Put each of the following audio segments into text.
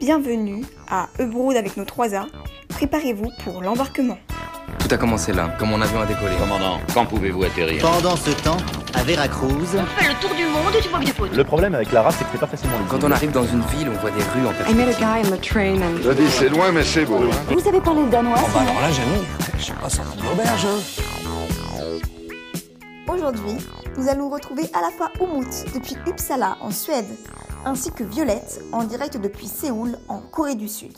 Bienvenue à Ebroud avec nos 3A. Préparez-vous pour l'embarquement. Tout a commencé là, quand mon avion a décollé. Commandant, quand pouvez-vous atterrir? Pendant ce temps, à Veracruz, On fait le tour du monde et tu vois que des photos. Le problème avec Lara, c'est que c'est pas facilement lisible. Quand on arrive dans une ville, on voit des rues en I met a guy on the train and Je dis, c'est loin, mais c'est beau. hein. Vous savez parler le danois sinon là, j'avoue, je suis pas sorti de l'auberge. Aujourd'hui, nous allons retrouver à la fois Umut depuis Uppsala en Suède, ainsi que Violette en direct depuis Séoul en Corée du Sud.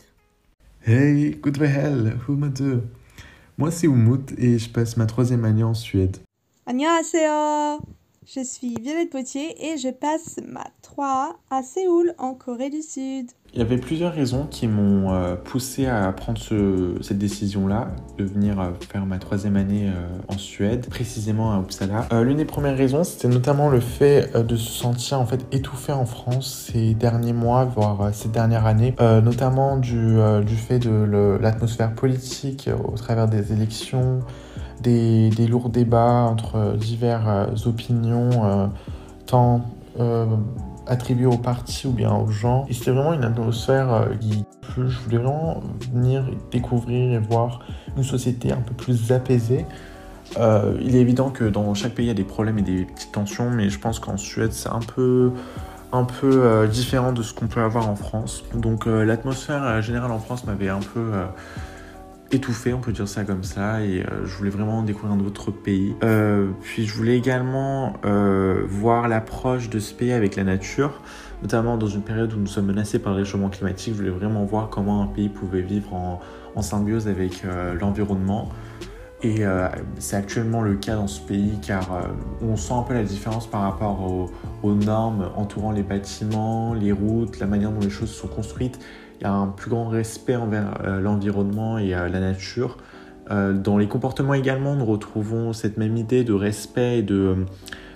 Hey, good hell, hoe met eux Moi c'est Umut et je passe ma troisième année en Suède. Annyeonghaseyo Je suis Violette Potier et je passe ma 3A à Séoul en Corée du Sud. Il y avait plusieurs raisons qui m'ont euh, poussé à prendre ce- cette décision-là, de venir euh, faire ma troisième année euh, en Suède, précisément à Uppsala. L'une des premières raisons, c'était notamment le fait de se sentir en fait étouffé en France ces derniers mois, voire ces dernières années, notamment du, fait de l'atmosphère politique au travers des élections, des, des lourds débats entre diverses opinions, tant attribué aux partis ou bien aux gens. Et c'était vraiment une atmosphère euh, qui, je voulais vraiment venir découvrir et voir une société un peu plus apaisée. Euh, il est évident que dans chaque pays il y a des problèmes et des petites tensions, mais je pense qu'en Suède c'est un peu un peu euh, différent de ce qu'on peut avoir en France. Donc l'atmosphère générale en France m'avait un peu étouffé, on peut dire ça comme ça, et euh, je voulais vraiment découvrir un autre pays. Euh, puis je voulais également euh, voir l'approche de ce pays avec la nature, notamment dans une période où nous sommes menacés par le réchauffement climatique. Je voulais vraiment voir comment un pays pouvait vivre en, symbiose avec l'environnement. Et c'est actuellement le cas dans ce pays car on sent un peu la différence par rapport aux normes entourant les bâtiments, les routes, la manière dont les choses sont construites. Il y a un plus grand respect envers euh, l'environnement et euh, la nature. Euh, dans les comportements également, nous retrouvons cette même idée de respect et de,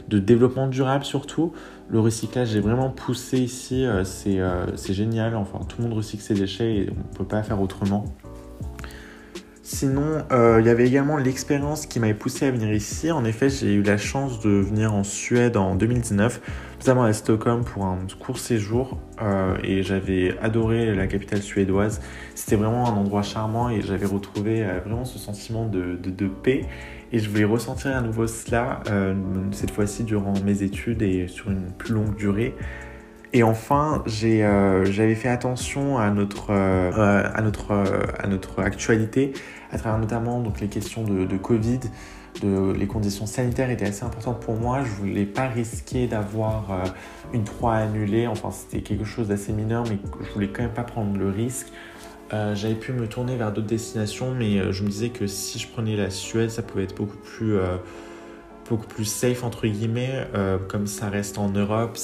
de développement durable surtout. Le recyclage est vraiment poussé ici, euh, c'est euh, génial. Enfin, tout le monde recycle ses déchets et on ne peut pas faire autrement. Sinon, euh, il y avait également l'expérience qui m'avait poussé à venir ici. En effet, j'ai eu la chance de venir en Suède en 2019, notamment à Stockholm pour un court séjour. euh, et j'avais adoré la capitale suédoise. C'était vraiment un endroit charmant et j'avais retrouvé euh, vraiment ce sentiment de, de- paix. Et je voulais ressentir à nouveau cela, euh, cette fois-ci durant mes études et sur une plus longue durée. Et enfin, j'avais fait attention à notre, à notre, à notre actualité, à travers notamment donc, les questions de Covid, les conditions sanitaires étaient assez importantes pour moi. Je voulais pas risquer d'avoir euh, une 3 annulée. Enfin, c'était quelque chose d'assez mineur, mais je voulais quand même pas prendre le risque. Euh, j'avais pu me tourner vers d'autres destinations, mais euh, je me disais que si je prenais la Suède, ça pouvait être beaucoup plus, beaucoup plus safe entre guillemets. Comme ça reste en Europe,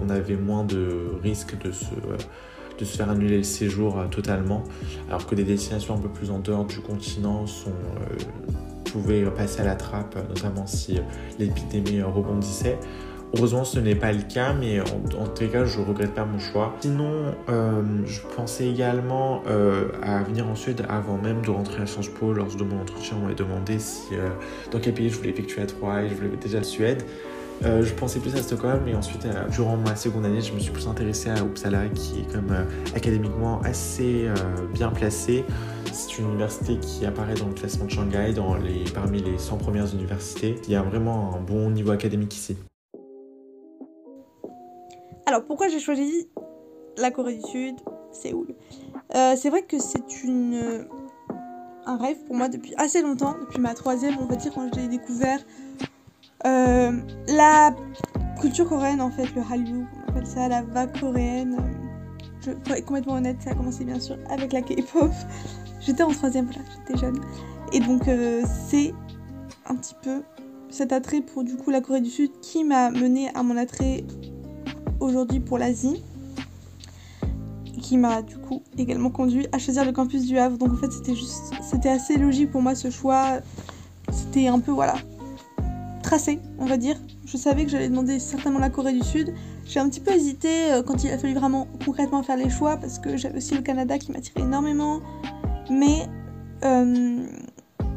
on avait moins de risques de se, de se faire annuler le séjour totalement, alors que des destinations un peu plus en dehors du continent sont, pouvaient passer à la trappe, notamment si euh, l'épidémie euh, rebondissait. Heureusement, ce n'est pas le cas, mais en, en les cas, je regrette pas mon choix. Sinon, euh, je pensais également à venir en Suède avant même de rentrer à Sciences Po. Lors de mon entretien, on m'avait demandé si, dans quel pays je voulais effectuer la 3 et je voulais déjà la Suède. Euh, je pensais plus à Stockholm, mais ensuite, euh, durant ma seconde année, je me suis plus intéressé à Uppsala, qui est comme euh, académiquement assez bien placé. C'est une université qui apparaît dans le classement de Shanghai, dans les, parmi les 100 premières universités. Il y a vraiment un bon niveau académique ici. Alors pourquoi j'ai choisi la Corée du Sud, Séoul? C'est vrai que c'est une un rêve pour moi depuis assez longtemps, depuis ma troisième, on va dire quand j'ai découvert euh, la culture coréenne en fait, le Hallyu, on appelle ça la vague coréenne. Je, pour être complètement honnête, ça a commencé bien sûr avec la K-pop. J'étais en troisième, voilà, j'étais jeune. Et donc euh, c'est un petit peu cet attrait pour du coup la Corée du Sud qui m'a mené à mon attrait aujourd'hui pour l'Asie qui m'a du coup également conduit à choisir le campus du Havre donc en fait c'était juste c'était assez logique pour moi ce choix c'était un peu voilà tracé on va dire. Je savais que j'allais demander certainement la Corée du Sud. J'ai un petit peu hésité euh, quand il a fallu vraiment concrètement faire les choix parce que j'avais aussi le Canada qui m'attirait énormément mais euh,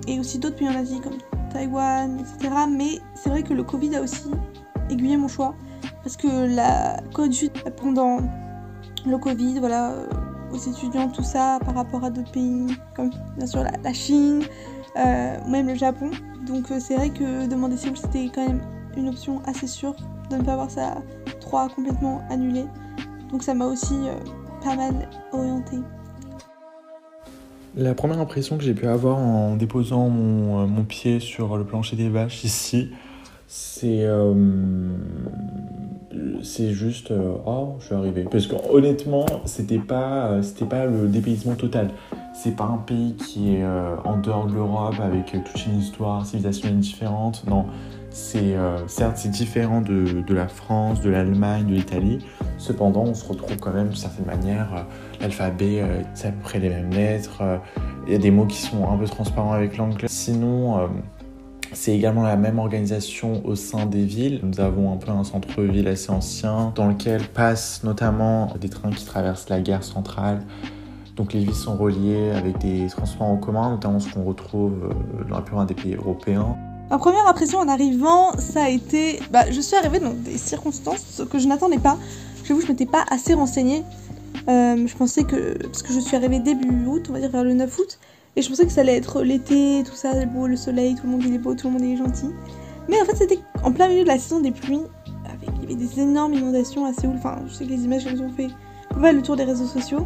et aussi d'autres pays en Asie comme Taïwan etc mais c'est vrai que le Covid a aussi aiguillé mon choix parce que la Corée du Sud pendant le Covid, voilà, euh, aux étudiants, tout ça, par rapport à d'autres pays, comme bien sûr la, Chine, même le Japon. Donc euh, c'est vrai que demander Séoul, c'était quand même une option assez sûre de ne pas avoir ça 3 complètement annulé. Donc ça m'a aussi euh, pas mal orienté. La première impression que j'ai pu avoir en déposant mon, euh, pied sur le plancher des vaches ici, c'est euh, c'est juste euh, oh je suis arrivé. Parce que honnêtement c'était pas euh, c'était pas le dépaysement total. C'est pas un pays qui est euh, en dehors de l'Europe avec toute une histoire civilisationnelle différente. Non c'est certes c'est différent de, la France de l'Allemagne de l'Italie. Cependant on se retrouve quand même d'une certaine manière l'alphabet c'est à peu près les mêmes lettres. Il y a des mots qui sont un peu transparents avec l'anglais. Sinon c'est également la même organisation au sein des villes. Nous avons un peu un centre-ville assez ancien dans lequel passent notamment des trains qui traversent la gare centrale. Donc les villes sont reliées avec des transports en commun, notamment ce qu'on retrouve euh, dans la plupart des pays européens. Ma première impression en arrivant, ça a été. Bah, je suis arrivée dans des circonstances que je n'attendais pas. J'avoue, je m'étais pas assez renseignée. Euh, je pensais que. Parce que je suis arrivée début août, on va dire vers le 9 août. Et je pensais que ça allait être l'été, tout ça, beau, le soleil, tout le monde est beau, tout le monde est gentil. Mais en fait, c'était en plein milieu de la saison des pluies. Il y avait des énormes inondations à Séoul. Enfin, je sais que les images elles ont fait le tour des réseaux sociaux.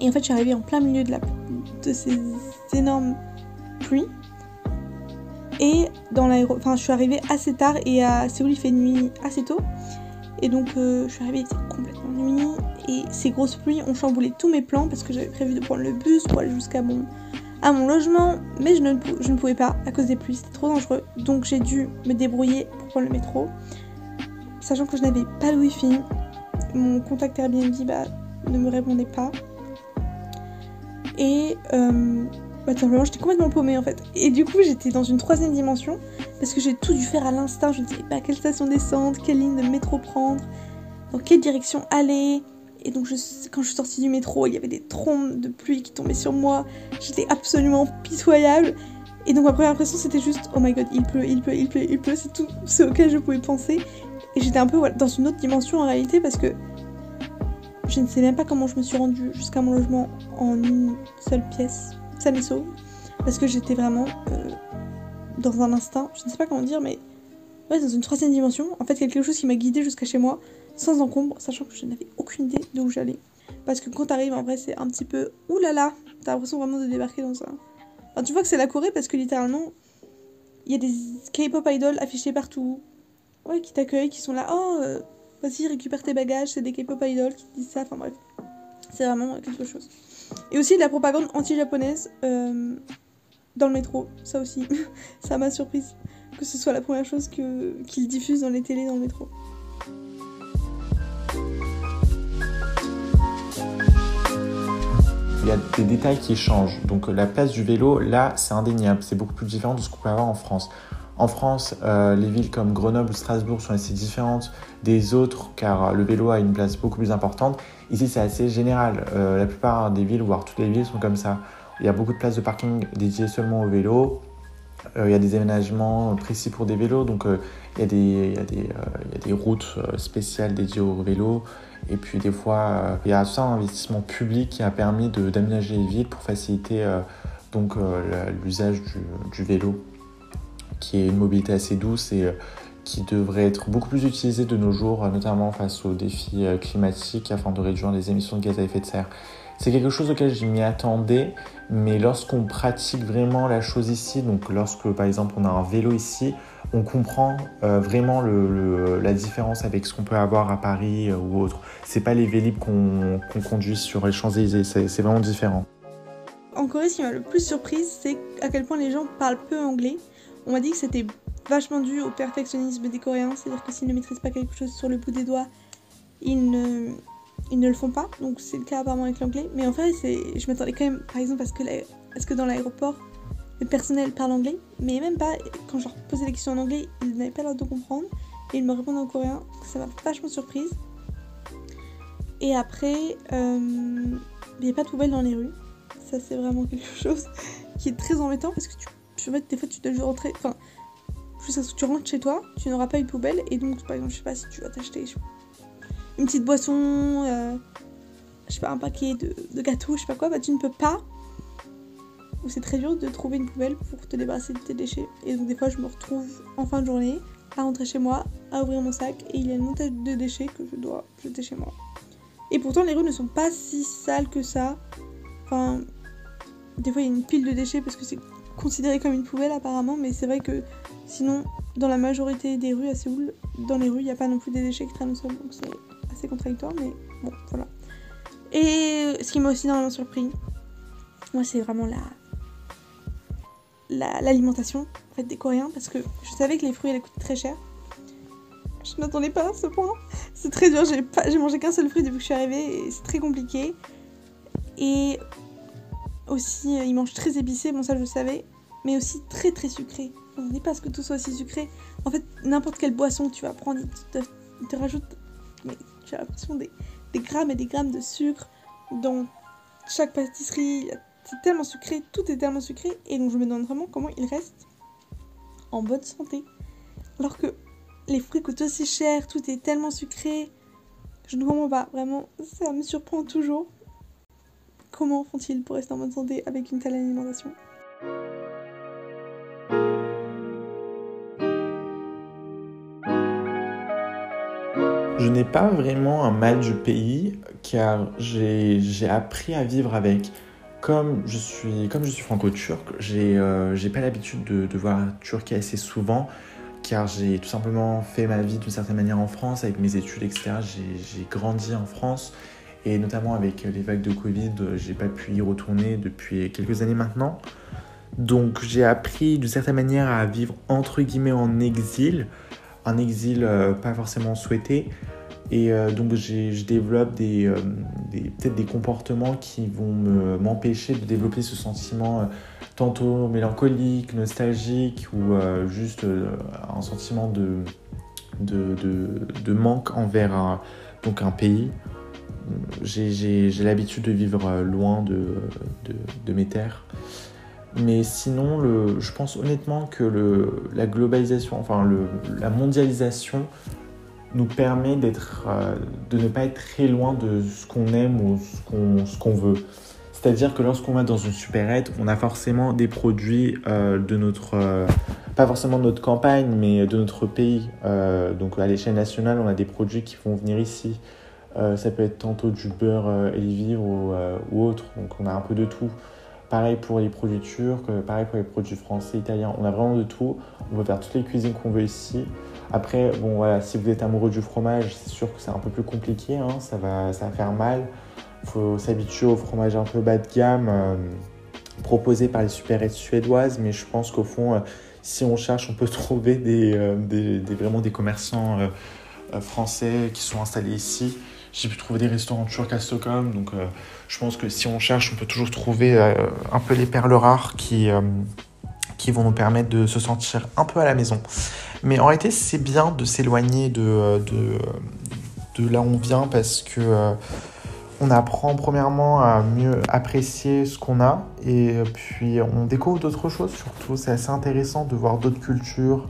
Et en fait, je suis arrivée en plein milieu de, ces énormes pluies. Et dans l'aéro... Enfin, je suis arrivée assez tard et à Séoul, il fait nuit assez tôt. Et donc, euh, je suis arrivée, il était complètement nuit. Et ces grosses pluies ont chamboulé tous mes plans parce que j'avais prévu de prendre le bus pour aller jusqu'à mon, à mon logement. Mais je ne, pouvais pas à cause des pluies, c'était trop dangereux. Donc, j'ai dû me débrouiller pour prendre le métro. Sachant que je n'avais pas de wifi. Mon contact Airbnb bah, ne me répondait pas. Et euh, bah, tout simplement, j'étais complètement paumée en fait. Et du coup, j'étais dans une troisième dimension parce que j'ai tout dû faire à l'instinct. Je ne savais pas quelle station descendre, quelle ligne de métro prendre, dans quelle direction aller? Et donc, quand je suis sortie du métro, il y avait des trombes de pluie qui tombaient sur moi. J'étais absolument pitoyable. Et donc, ma première impression, c'était juste Oh my god, il pleut, il pleut, il pleut, il pleut. C'est tout ce auquel je pouvais penser. Et j'étais un peu dans une autre dimension en réalité parce que je ne sais même pas comment je me suis rendue jusqu'à mon logement en une seule pièce, saine et sauve. Parce que j'étais vraiment euh, dans un instinct, je ne sais pas comment dire, mais ouais, dans une troisième dimension. En fait, quelque chose qui m'a guidée jusqu'à chez moi sans encombre, sachant que je n'avais aucune idée d'où j'allais. Parce que quand t'arrives, en vrai, c'est un petit peu oulala, t'as l'impression vraiment de débarquer dans un. Enfin, tu vois que c'est la Corée parce que littéralement, il y a des K-pop idols affichés partout. Ouais, qui t'accueillent, qui sont là, oh, euh, vas-y, récupère tes bagages, c'est des K-pop idols qui te disent ça, enfin bref. C'est vraiment quelque chose. Et aussi de la propagande anti-japonaise euh, dans le métro, ça aussi, ça m'a surprise que ce soit la première chose qu'ils diffusent dans les télés dans le métro. Il y a des détails qui changent. Donc la place du vélo, là, c'est indéniable. C'est beaucoup plus différent de ce qu'on peut avoir en France. En France, euh, les villes comme Grenoble ou Strasbourg sont assez différentes des autres car le vélo a une place beaucoup plus importante. Ici, c'est assez général. Euh, la plupart des villes, voire toutes les villes, sont comme ça. Il y a beaucoup de places de parking dédiées seulement au vélo. Euh, il y a des aménagements précis pour des vélos. Donc, il, y a des, routes euh, spéciales dédiées aux vélos. Et puis, des fois, euh, il y a ça un investissement public qui a permis d'aménager les villes pour faciliter l'usage du, vélo, qui est une mobilité assez douce et qui devrait être beaucoup plus utilisée de nos jours, notamment face aux défis climatiques afin de réduire les émissions de gaz à effet de serre. C'est quelque chose auquel je m'y attendais, mais lorsqu'on pratique vraiment la chose ici, donc lorsque par exemple on a un vélo ici, on comprend euh, vraiment la différence avec ce qu'on peut avoir à Paris euh, ou autre. C'est pas les vélib qu'on conduit sur les Champs-Élysées, c'est vraiment différent. En Corée, ce qui m'a le plus surprise, c'est à quel point les gens parlent peu anglais. On m'a dit que c'était vachement dû au perfectionnisme des Coréens, c'est-à-dire que s'ils ne maîtrisent pas quelque chose sur le bout des doigts, ils ne, ils ne le font pas. Donc c'est le cas apparemment avec l'anglais. Mais en fait, je m'attendais quand même, par exemple, à ce que, dans l'aéroport, le personnel parle anglais. Mais même pas, quand je leur posais des questions en anglais, ils n'avaient pas l'air de comprendre. Et ils me répondent en coréen. Ça m'a vachement surprise. Et après, euh, il n'y a pas de poubelle dans les rues. Ça, c'est vraiment quelque chose qui est très embêtant parce que tu, des fois, tu dois rentrer. Enfin, tu rentres chez toi, tu n'auras pas une poubelle. Et donc, par exemple, je sais pas si tu vas t'acheter une petite boisson, euh, je sais pas, un paquet de, de gâteaux, je sais pas quoi, bah tu ne peux pas ou c'est très dur de trouver une poubelle pour te débarrasser de tes déchets. Et donc des fois je me retrouve en fin de journée à rentrer chez moi, à ouvrir mon sac et il y a une montagne de déchets que je dois jeter chez moi. Et pourtant les rues ne sont pas si sales que ça. Enfin, des fois il y a une pile de déchets parce que c'est considéré comme une poubelle apparemment, mais c'est vrai que sinon dans la majorité des rues à Séoul, dans les rues il n'y a pas non plus des déchets qui traînent au sol, donc c'est assez contradictoire, mais bon voilà. Et ce qui m'a aussi énormément surpris, moi c'est vraiment la l'alimentation en fait, des Coréens parce que je savais que les fruits allaient coûter très cher. Je m'attendais pas à ce point. C'est très dur, j'ai pas mangé qu'un seul fruit depuis que je suis arrivée et c'est très compliqué. Et aussi euh, ils mangent très épicé, bon ça je le savais, mais aussi très très sucré. On n'est pas à ce que tout soit aussi sucré. En fait, n'importe quelle boisson que tu vas prendre, ils te, ils te rajoutent j'ai l'impression des, grammes et des grammes de sucre dans chaque pâtisserie, c'est tellement sucré, tout est tellement sucré, et donc je me demande vraiment comment ils restent en bonne santé. Alors que les fruits coûtent aussi cher, tout est tellement sucré. Je ne comprends pas, vraiment, ça me surprend toujours. Comment font-ils pour rester en bonne santé avec une telle alimentation? Je n'ai pas vraiment un mal du pays car j'ai appris à vivre avec comme je suis, franco-turc, j'ai euh, pas l'habitude de, de, voir Turquie assez souvent, car j'ai tout simplement fait ma vie d'une certaine manière en France, avec mes études, etc. J'ai grandi en France, et notamment avec les vagues de Covid, j'ai pas pu y retourner depuis quelques années maintenant. Donc j'ai appris d'une certaine manière à vivre entre guillemets en exil, un exil euh, pas forcément souhaité, et euh, donc je développe des, euh, des peut-être des comportements qui vont m'empêcher de développer ce sentiment tantôt mélancolique, nostalgique ou juste un sentiment de, manque envers un, pays. J'ai l'habitude de vivre loin de, mes terres. Mais sinon, je pense honnêtement que la globalisation, enfin la mondialisation nous permet euh, de ne pas être très loin de ce qu'on aime ou ce qu'on, veut. C'est-à-dire que lorsqu'on va dans une supérette, on a forcément des produits euh, de notre, euh, pas forcément de notre campagne, mais de notre pays. donc à l'échelle nationale, on a des produits qui vont venir ici. ça peut être tantôt du beurre et ou, autre. Donc on a un peu de tout. Pareil pour les produits turcs, pareil pour les produits français, italiens. On a vraiment de tout. On peut faire toutes les cuisines qu'on veut ici. Après, bon voilà, si vous êtes amoureux du fromage, c'est sûr que c'est un peu plus compliqué, hein, ça, va, ça va faire mal. Il faut s'habituer au fromage un peu bas de gamme euh, proposé par les supérettes suédoises, mais je pense qu'au fond, euh, si on cherche, on peut trouver euh, vraiment des commerçants français qui sont installés ici. J'ai pu trouver des restaurants turcs à Stockholm, donc je pense que si on cherche, on peut toujours trouver un peu les perles rares qui, qui vont nous permettre de se sentir un peu à la maison. Mais en réalité, c'est bien de s'éloigner de, de, de, là où on vient parce que euh, on apprend premièrement à mieux apprécier ce qu'on a et puis on découvre d'autres choses surtout. C'est assez intéressant de voir d'autres cultures,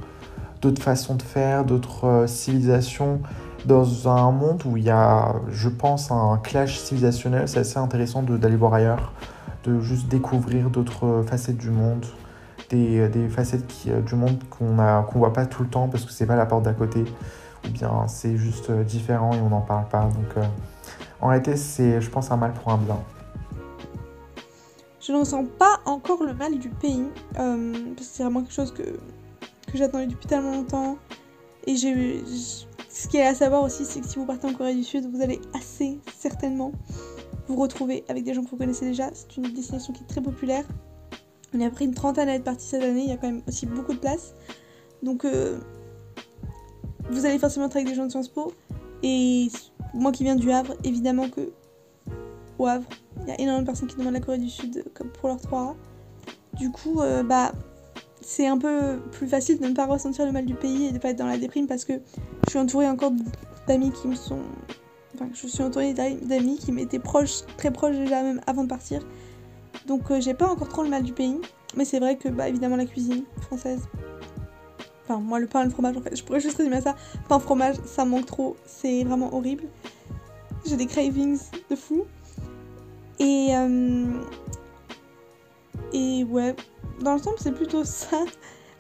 d'autres façons de faire, d'autres euh, civilisations dans un monde où il y a, je pense, un clash civilisationnel. C'est assez intéressant d'aller voir ailleurs, de juste découvrir d'autres facettes du monde des, facettes euh, du monde qu'on ne qu'on voit pas tout le temps parce que c'est pas la porte d'à côté ou bien c'est juste euh, différent et on n'en parle pas. Donc euh, en réalité, c'est, je pense, un mal pour un bien. Je ne ressens pas encore le mal du pays parce que c'est vraiment quelque chose que, que j'attendais depuis tellement longtemps. Et j'ai, ce qui est à savoir aussi, c'est que si vous partez en Corée du Sud, vous allez assez certainement vous retrouver avec des gens que vous connaissez déjà. C'est une destination qui est très populaire. On a pris une trentaine à être parti cette année, il y a quand même aussi beaucoup de place. Donc euh, vous allez forcément être avec des gens de Sciences Po. Et moi qui viens du Havre, évidemment que au Havre, il y a énormément de personnes qui demandent la Corée du Sud pour leur 3A. Du coup, euh, bah c'est un peu plus facile de ne pas ressentir le mal du pays et de ne pas être dans la déprime parce que je suis entourée encore d'amis qui me sont. Enfin, je suis entourée d'amis qui m'étaient proches, très proches déjà même avant de partir donc euh, j'ai pas encore trop le mal du pays. Mais c'est vrai que bah évidemment la cuisine française. Enfin moi le pain et le fromage en fait, je pourrais juste résumer ça. Pain fromage, ça manque trop, c'est vraiment horrible. J'ai des cravings de fou. Et, euh, et ouais, dans l'ensemble, c'est plutôt ça.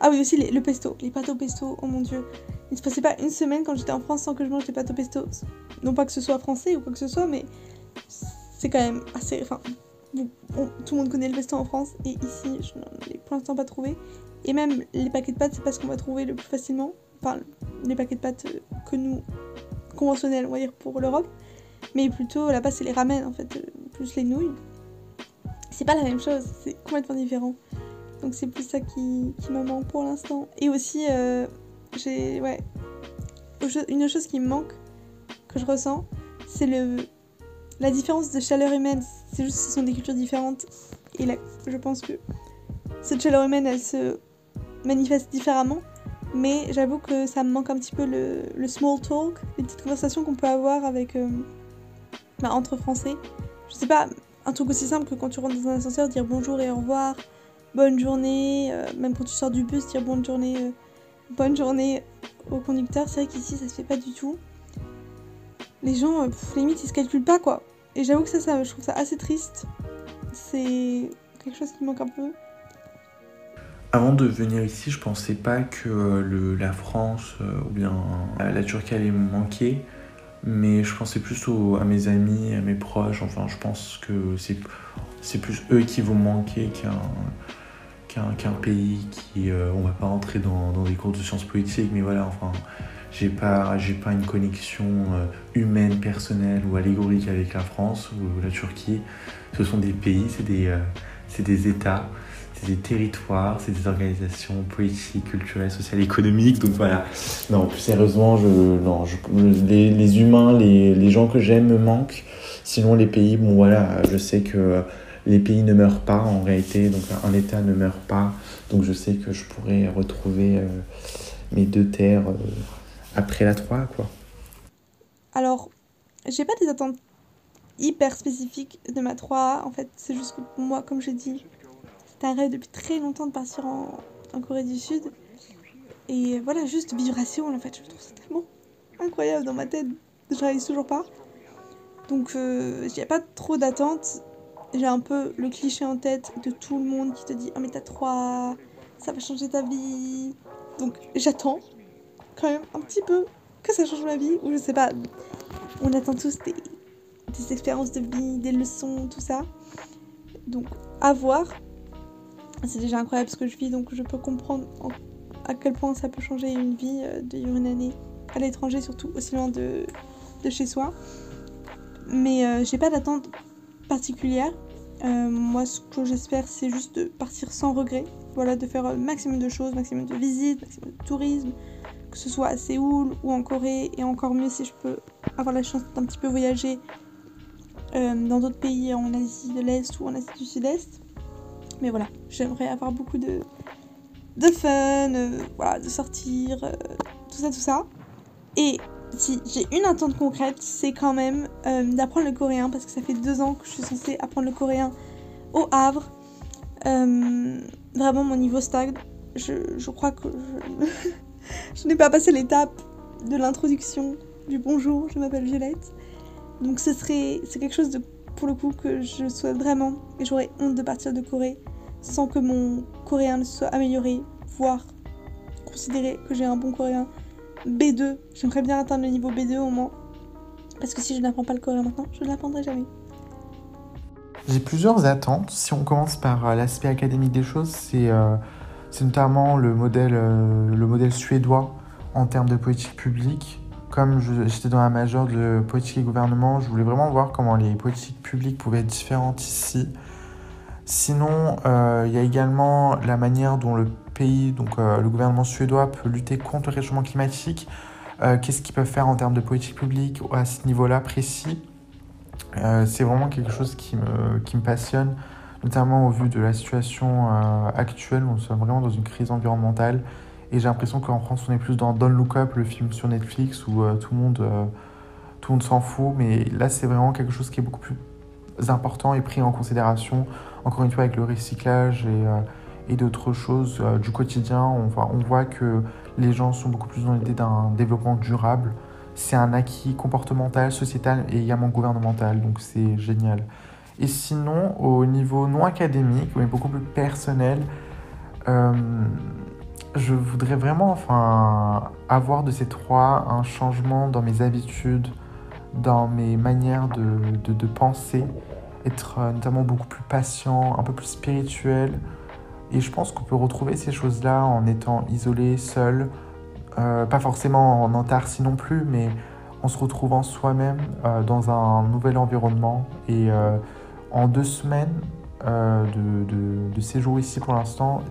Ah oui, aussi le pesto, les pâtes au pesto, oh mon dieu. Il se passait pas une semaine quand j'étais en France sans que je mange des pâtes au pesto. Non pas que ce soit français ou quoi que ce soit, mais c'est quand même assez. Enfin, tout le monde connaît le pesto en France et ici, je n'en ai pour l'instant pas trouvé. Et même les paquets de pâtes, c'est pas ce qu'on va trouver le plus facilement. Enfin, les paquets de pâtes que nous, conventionnels, on va dire, pour l'Europe. Mais plutôt, là-bas, c'est les ramen, en fait, euh, plus les nouilles. C'est pas la même chose, c'est complètement différent. Donc c'est plus ça qui, qui me manque pour l'instant. Et aussi, euh, j'ai. Ouais. Une chose qui me manque, que je ressens, c'est le la différence de chaleur humaine. C'est juste que ce sont des cultures différentes. Et là, je pense que cette chaleur humaine, elle se manifeste différemment. Mais j'avoue que ça me manque un petit peu le, le small talk, les petites conversations qu'on peut avoir avec euh, bah, entre Français. Je sais pas, un truc aussi simple que quand tu rentres dans un ascenseur, dire bonjour et au revoir, bonne journée, euh, même quand tu sors du bus, dire bonne journée, euh, bonne journée au conducteur. C'est vrai qu'ici ça se fait pas du tout. Les gens, euh, pff, limite, ils se calculent pas quoi. Et j'avoue que ça, ça, je trouve ça assez triste. C'est quelque chose qui manque un peu. Avant de venir ici, je pensais pas que la France ou bien la Turquie allait me manquer, mais je pensais plus à mes amis, à mes proches. Enfin, je pense que c'est plus eux qui vont manquer qu'un qu'un pays qui. euh, on va pas rentrer dans, des cours de sciences politiques, mais voilà, enfin, j'ai pas pas une connexion euh, humaine, personnelle ou allégorique avec la France ou la Turquie. Ce sont des pays, c'est des euh, des États c'est des territoires, c'est des organisations politiques, culturelles, sociales, économiques. Donc voilà. Non, plus sérieusement, je, non, les, les humains, les, les gens que j'aime me manquent. Sinon, les pays, bon voilà, je sais que les pays ne meurent pas en réalité, donc un État ne meurt pas. Donc je sais que je pourrais retrouver euh, mes deux terres euh, après la 3, quoi. Alors, j'ai pas des attentes hyper spécifiques de ma 3A. En fait, c'est juste que pour moi, comme je dis, c'est un rêve depuis très longtemps de partir en, Corée du Sud. Et voilà, juste Séoul, en fait, je trouve ça tellement incroyable dans ma tête. Je réalise toujours pas. Donc, euh, j'ai pas trop d'attentes. J'ai un peu le cliché en tête de tout le monde qui te dit Ah, mais t'as 3 ça va changer ta vie. Donc, j'attends quand même un petit peu que ça change ma vie. Ou je sais pas, on attend tous des, des expériences de vie, des leçons, tout ça. Donc, à voir. C'est déjà incroyable ce que je vis, donc je peux comprendre en- à quel point ça peut changer une vie euh, de une année à l'étranger, surtout aussi loin de, de chez soi. Mais euh, j'ai pas d'attente particulière. Euh, moi, ce que j'espère, c'est juste de partir sans regret. Voilà, de faire un maximum de choses, maximum de visites, maximum de tourisme, que ce soit à Séoul ou en Corée, et encore mieux si je peux avoir la chance d'un petit peu voyager euh, dans d'autres pays en Asie de l'Est ou en Asie du Sud-Est. Mais voilà, j'aimerais avoir beaucoup de, de fun, euh, voilà, de sortir, tout ça, tout ça. Et si j'ai une attente concrète, c'est quand même euh, d'apprendre le coréen, parce que ça fait deux ans que je suis censée apprendre le coréen au Havre. Euh, vraiment, mon niveau stagne. Je, je crois que je, n'ai pas passé l'étape de l'introduction du bonjour, je m'appelle Violette. Donc ce serait, c'est quelque chose de, pour le coup, que je souhaite vraiment. Et j'aurais honte de partir de Corée sans que mon coréen ne soit amélioré, voire considérer que j'ai un bon coréen. B2, j'aimerais bien atteindre le niveau B2 au moins. Parce que si je n'apprends pas le coréen maintenant, je ne l'apprendrai jamais. J'ai plusieurs attentes. Si on commence par euh, l'aspect académique des choses, c'est euh, notamment le modèle, euh, le modèle suédois en termes de politique publique. Comme j'étais dans la majeure de politique et gouvernement, je voulais vraiment voir comment les politiques publiques pouvaient être différentes ici. Sinon, euh, il y a également la manière dont le pays, donc euh, le gouvernement suédois, peut lutter contre le réchauffement climatique. Euh, Qu'est-ce qu'ils peuvent faire en termes de politique publique à ce niveau-là précis? C'est vraiment quelque chose qui me, passionne, notamment au vu de la situation actuelle où nous sommes vraiment dans une crise environnementale. Et j'ai l'impression qu'en France, on est plus dans Don't Look Up, le film sur Netflix, où tout le monde, tout le monde s'en fout. Mais là, c'est vraiment quelque chose qui est beaucoup plus important et pris en considération, encore une fois, avec le recyclage et, euh, d'autres choses euh, du quotidien. On, voit- on voit que les gens sont beaucoup plus dans l'idée d'un développement durable c'est un acquis comportemental, sociétal et également gouvernemental, donc c'est génial. Et sinon, au niveau non académique, mais beaucoup plus personnel, euh, je voudrais vraiment enfin, avoir de ces trois un changement dans mes habitudes, dans mes manières de, de, penser, être euh, notamment beaucoup plus patient, un peu plus spirituel. Et je pense qu'on peut retrouver ces choses-là en étant isolé, seul, euh, pas forcément en antarcie non plus, mais en se retrouvant soi-même euh, dans un nouvel environnement. Et en deux semaines de, de, séjour ici pour l'instant,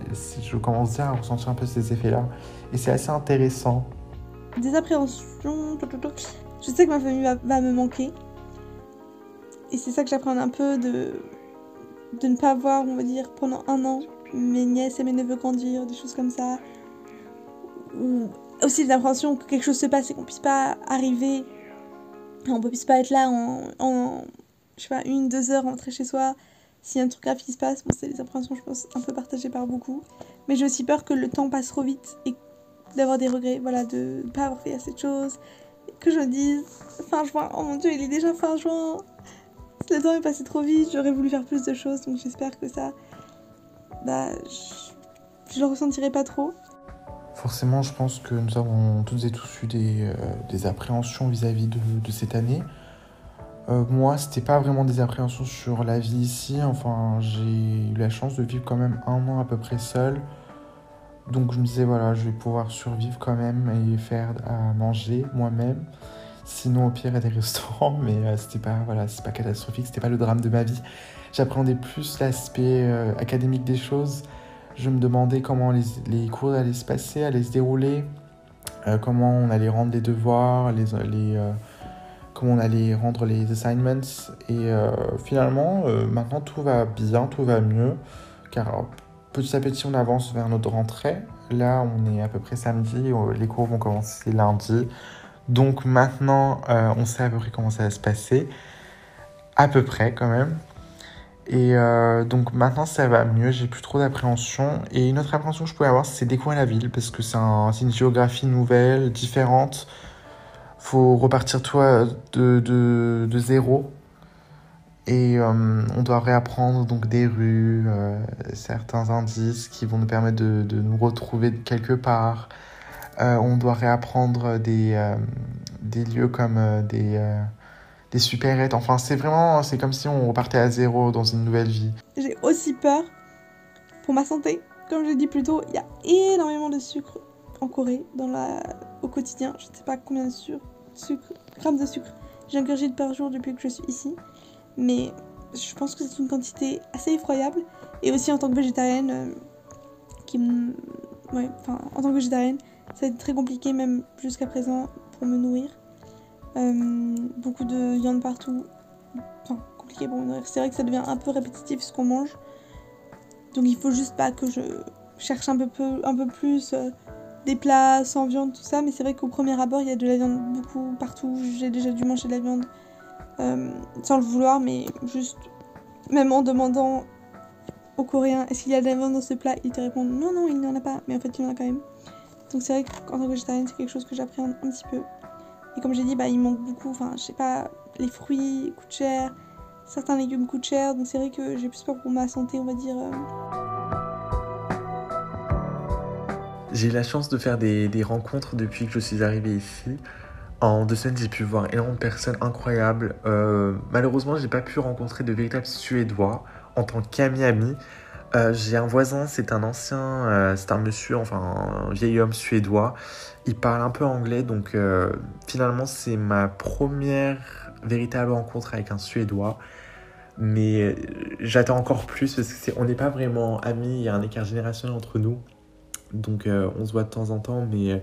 je commence déjà à ressentir un peu ces effets-là. Et c'est assez intéressant. Des appréhensions, je sais que ma famille va, me manquer. Et c'est ça que j'apprends un peu de, de ne pas voir, on va dire, pendant un an, mes nièces et mes neveux grandir, des choses comme ça. Ou aussi l'impression que quelque chose se passe et qu'on puisse pas arriver, on puisse pas être là en, je sais pas, une, deux heures, rentrer chez soi. S'il y a un truc grave qui se passe, bon, c'est des appréhensions, je pense, un peu partagées par beaucoup. Mais j'ai aussi peur que le temps passe trop vite et d'avoir des regrets, voilà, de ne pas avoir fait assez de choses. Que je dise, fin juin, oh mon dieu, il est déjà fin juin. Le temps est passé trop vite, j'aurais voulu faire plus de choses, donc j'espère que ça, bah, je, je le ressentirai pas trop. Forcément, je pense que nous avons toutes et tous eu des, euh, des appréhensions vis-à-vis -vis de, de, cette année. Euh, moi, c'était pas vraiment des appréhensions sur la vie ici. Enfin, j'ai eu la chance de vivre quand même un an à peu près seul. Donc, je me disais, voilà, je vais pouvoir survivre quand même et faire à manger moi-même. Sinon, au pire, a des restaurants, mais euh, c'était pas, voilà, pas catastrophique, c'était pas le drame de ma vie. J'appréhendais plus l'aspect euh, académique des choses. Je me demandais comment les, les, cours allaient se passer, allaient se dérouler, euh, comment on allait rendre les devoirs, les, les comment on allait rendre les assignments. Et euh, finalement, euh, maintenant, tout va bien, tout va mieux, car petit à petit, on avance vers notre rentrée. Là, on est à peu près samedi, les cours vont commencer lundi. Donc maintenant, euh, on sait à peu près comment ça va se passer. À peu près quand même. Et euh, donc maintenant ça va mieux, j'ai plus trop d'appréhension. Et une autre appréhension que je pouvais avoir, c'est découvrir la ville, parce que c'est un, une géographie nouvelle, différente. Faut repartir toi de zéro. Et euh, on doit réapprendre donc des rues, euh, certains indices qui vont nous permettre de, nous retrouver quelque part. Euh, on doit réapprendre des, des lieux comme des, des supérettes. Enfin, c'est vraiment, c'est comme si on repartait à zéro dans une nouvelle vie. J'ai aussi peur pour ma santé. Comme je dit plus tôt, il y a énormément de sucre en Corée au quotidien. Je ne sais pas combien de sucre, grammes de sucre j'ingurgite par jour depuis que je suis ici. Mais je pense que c'est une quantité assez effroyable. Et aussi en tant que végétarienne, euh, qui ouais, en tant que végétarienne, ça a été très compliqué même jusqu'à présent pour me nourrir. Euh, beaucoup de viande partout. Enfin, compliqué pour me nourrir. C'est vrai que ça devient un peu répétitif ce qu'on mange. Donc il faut juste pas que je cherche un peu, peu, un peu plus euh, des plats sans viande, tout ça. Mais c'est vrai qu'au premier abord, il y a de la viande beaucoup partout. J'ai déjà dû manger de la viande euh, sans le vouloir, mais juste, même en demandant aux Coréens est-ce qu'il y a de la viande dans ce plat, ils te répondent non, non, il n'y en a pas. Mais en fait, il y en a quand même. Donc c'est vrai qu'en tant que végétarienne, c'est quelque chose que j'appréhende un petit peu. Et comme j'ai dit, bah, il manque beaucoup. Enfin, je sais pas, les fruits coûtent cher, certains légumes coûtent cher. Donc c'est vrai que j'ai plus peur pour ma santé, on va dire. Euh... J'ai la chance de faire des, des, rencontres depuis que je suis arrivé ici. En deux semaines, j'ai pu voir énormément de personnes incroyables. Euh, malheureusement, j'ai pas pu rencontrer de véritables Suédois en tant qu'ami-ami. Euh, j'ai un voisin, c'est un ancien, euh, c'est un monsieur, enfin un vieil homme suédois. Il parle un peu anglais, donc euh, finalement c'est ma première véritable rencontre avec un suédois. Mais j'attends encore plus parce qu'on n'est pas vraiment amis, il y a un écart générationnel entre nous. Donc on se voit de temps en temps, mais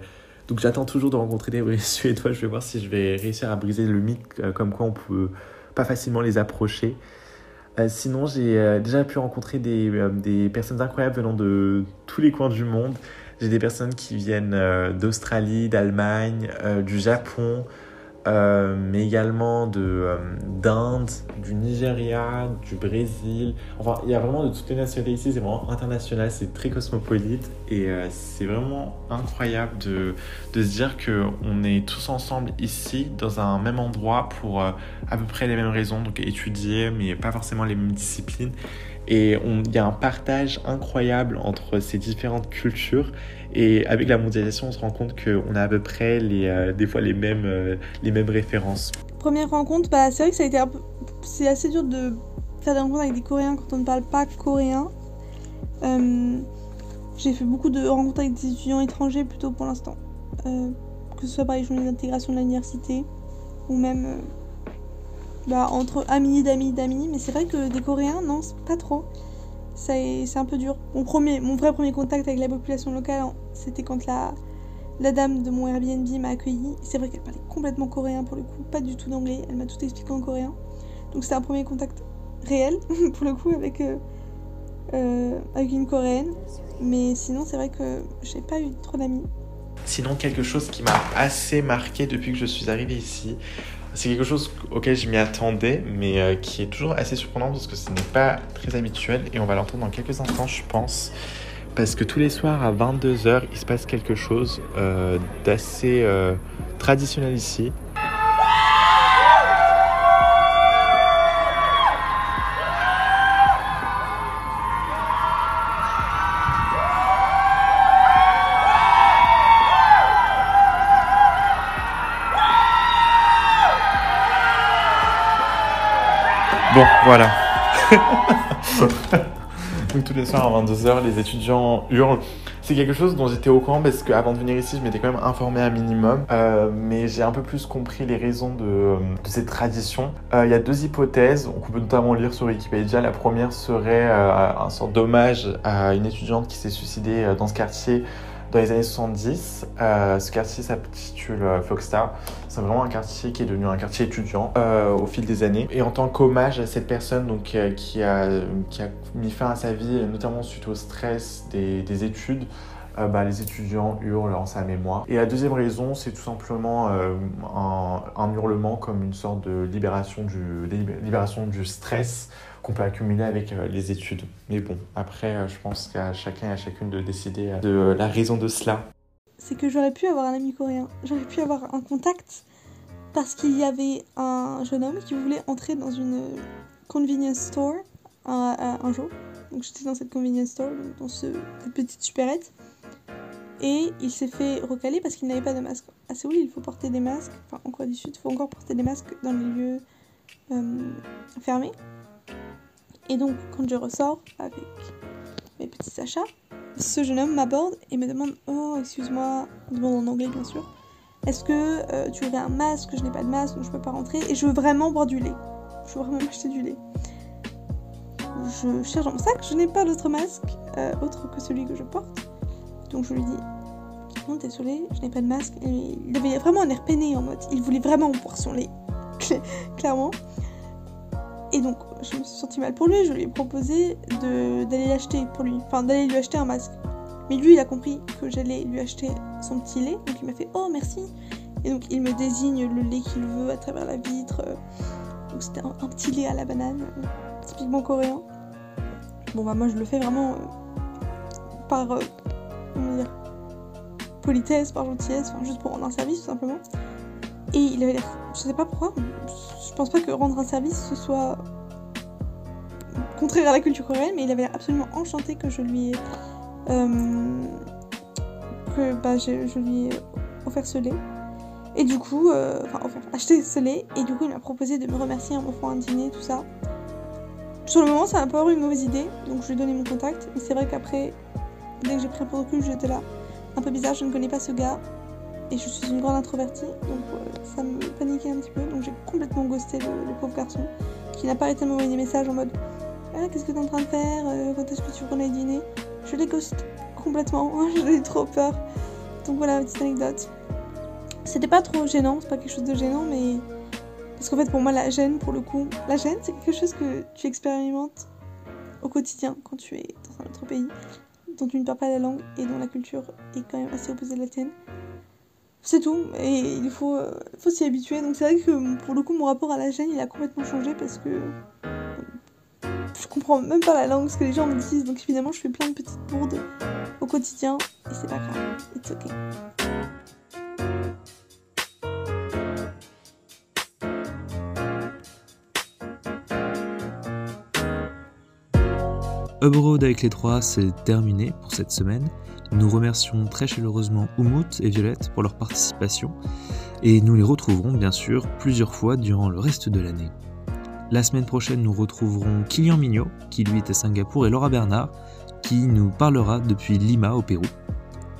donc j'attends toujours de rencontrer des suédois. Je vais voir si je vais réussir à briser le mythe comme quoi on peut pas facilement les approcher. Euh, sinon, j'ai euh, déjà pu rencontrer des, euh, des, personnes incroyables venant de tous les coins du monde. J'ai des personnes qui viennent d'Australie, d'Allemagne, du Japon, euh, mais également euh, d'Inde, du Nigeria, du Brésil. Enfin, il y a vraiment de toutes les nationalités ici, c'est vraiment international, c'est très cosmopolite et euh, c'est vraiment incroyable de, de se dire qu'on est tous ensemble ici, dans un même endroit pour à peu près les mêmes raisons, donc étudier, mais pas forcément les mêmes disciplines. Et il y a un partage incroyable entre ces différentes cultures. Et avec la mondialisation, on se rend compte qu'on a à peu près euh, des fois les mêmes, euh, les mêmes références. Première rencontre, bah, c'est vrai que c'est assez dur de faire des rencontres avec des Coréens quand on ne parle pas coréen. Euh, j'ai fait beaucoup de rencontres avec des étudiants étrangers plutôt pour l'instant. que ce soit par les journées d'intégration de l'université ou même bah, entre amis d'amis d'amis, mais c'est vrai que des Coréens, non, pas trop. C'est un peu dur. Mon, premier, mon vrai premier contact avec la population locale, c'était quand la, la dame de mon Airbnb m'a accueilli. C'est vrai qu'elle parlait complètement coréen pour le coup, pas du tout d'anglais. Elle m'a tout expliqué en coréen. Donc c'était un premier contact réel pour le coup avec, euh, euh, avec une coréenne. Mais sinon, c'est vrai que j'ai pas eu trop d'amis. Sinon, quelque chose qui m'a assez marqué depuis que je suis arrivée ici, c'est quelque chose auquel je m'y attendais, mais euh, qui est toujours assez surprenant parce que ce n'est pas très habituel et on va l'entendre dans quelques instants, je pense. Parce que tous les soirs à 22h, il se passe quelque chose euh, d'assez euh, traditionnel ici. Voilà. Donc tous les soirs à 22h, les étudiants hurlent. C'est quelque chose dont j'étais au courant parce qu'avant de venir ici, je m'étais quand même informé un minimum. Euh, mais j'ai un peu plus compris les raisons de, cette tradition. Euh, il y a deux hypothèses. On peut notamment lire sur Wikipédia. La première serait euh, un sort d'hommage à une étudiante qui s'est suicidée dans ce quartier dans les années 70. Euh, ce quartier s'intitule euh, Foxstar. C'est vraiment un quartier qui est devenu un quartier étudiant euh, au fil des années. Et en tant qu'hommage à cette personne donc, qui, a, mis fin à sa vie, notamment suite au stress des, des études, bah, les étudiants hurlent en sa mémoire. Et la deuxième raison, c'est tout simplement un, hurlement comme une sorte de libération du stress qu'on peut accumuler avec euh, les études. Mais bon, après, euh, je pense qu'à chacun et à chacune de décider euh, de la raison de cela. C'est que j'aurais pu avoir un ami coréen, j'aurais pu avoir un contact parce qu'il y avait un jeune homme qui voulait entrer dans une convenience store un, jour. Donc j'étais dans cette convenience store, dans ce, cette petite supérette. Et il s'est fait recaler parce qu'il n'avait pas de masque. À Séoul, il faut porter des masques. Enfin, en Corée du Sud, il faut encore porter des masques dans les lieux fermés. Et donc, quand je ressors avec mes petits achats, ce jeune homme m'aborde et me demande Oh, excuse-moi, demande en anglais bien sûr, est-ce que euh, tu aurais un masque? Je n'ai pas de masque, donc je peux pas rentrer. Et je veux vraiment boire du lait. Je veux vraiment m'acheter du lait. Je cherche dans mon sac, je n'ai pas d'autre masque euh, autre que celui que je porte. Donc je lui dis Non, désolé, je n'ai pas de masque. Il avait vraiment un air peiné en mode il voulait vraiment boire son lait. Clairement. Et donc, je me suis sentie mal pour lui, je lui ai proposé d'aller l'acheter pour lui, enfin d'aller lui acheter un masque. Mais lui, il a compris que j'allais lui acheter son petit lait, donc il m'a fait Oh merci Et donc il me désigne le lait qu'il veut à travers la vitre. Donc c'était un, petit lait à la banane, typiquement coréen. Bon bah moi je le fais vraiment euh, par euh, comment dire, politesse, par gentillesse, enfin juste pour rendre un service tout simplement. Et il avait l'air, je sais pas pourquoi, je pense pas que rendre un service ce soit contraire à la culture coréenne, mais il avait l'air absolument enchanté que je lui ai. Euh, que bah, je, lui ai offert ce lait. Et du coup, euh, enfin, offert, acheté ce lait, et du coup, il m'a proposé de me remercier en m'offrant un dîner, tout ça. Sur le moment, ça m'a pas eu une mauvaise idée, donc je lui ai donné mon contact, mais c'est vrai qu'après, dès que j'ai pris un peu de recul, j'étais là. Un peu bizarre, je ne connais pas ce gars, et je suis une grande introvertie, donc euh, ça me paniquait un petit peu, donc j'ai complètement ghosté le, pauvre garçon, qui n'a pas arrêté de m'envoyer des messages en mode ah, Qu'est-ce que t'es en train de faire? Euh, Quand est-ce que tu aller dîner? Je les ghost complètement, j'ai trop peur. Donc voilà, petite anecdote. C'était pas trop gênant, c'est pas quelque chose de gênant, mais. Parce qu'en fait, pour moi, la gêne, pour le coup, la gêne, c'est quelque chose que tu expérimentes au quotidien quand tu es dans un autre pays, dont tu ne parles pas la langue et dont la culture est quand même assez opposée à la tienne. C'est tout, et il faut, euh, faut s'y habituer. Donc c'est vrai que pour le coup, mon rapport à la gêne, il a complètement changé parce que je comprends même pas la langue, ce que les gens me disent. Donc évidemment, je fais plein de petites bourdes au quotidien, et c'est pas grave, it's ok. Uproad avec les trois, c'est terminé pour cette semaine. Nous remercions très chaleureusement Oumout et Violette pour leur participation et nous les retrouverons bien sûr plusieurs fois durant le reste de l'année. La semaine prochaine, nous retrouverons Kylian Mignot, qui lui est à Singapour, et Laura Bernard, qui nous parlera depuis Lima au Pérou.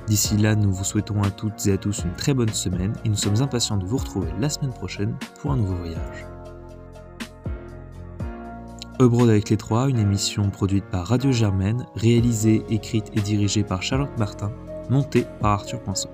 D'ici là, nous vous souhaitons à toutes et à tous une très bonne semaine et nous sommes impatients de vous retrouver la semaine prochaine pour un nouveau voyage. Abroad avec les trois, une émission produite par Radio Germaine, réalisée, écrite et dirigée par Charlotte Martin, montée par Arthur Poinçon.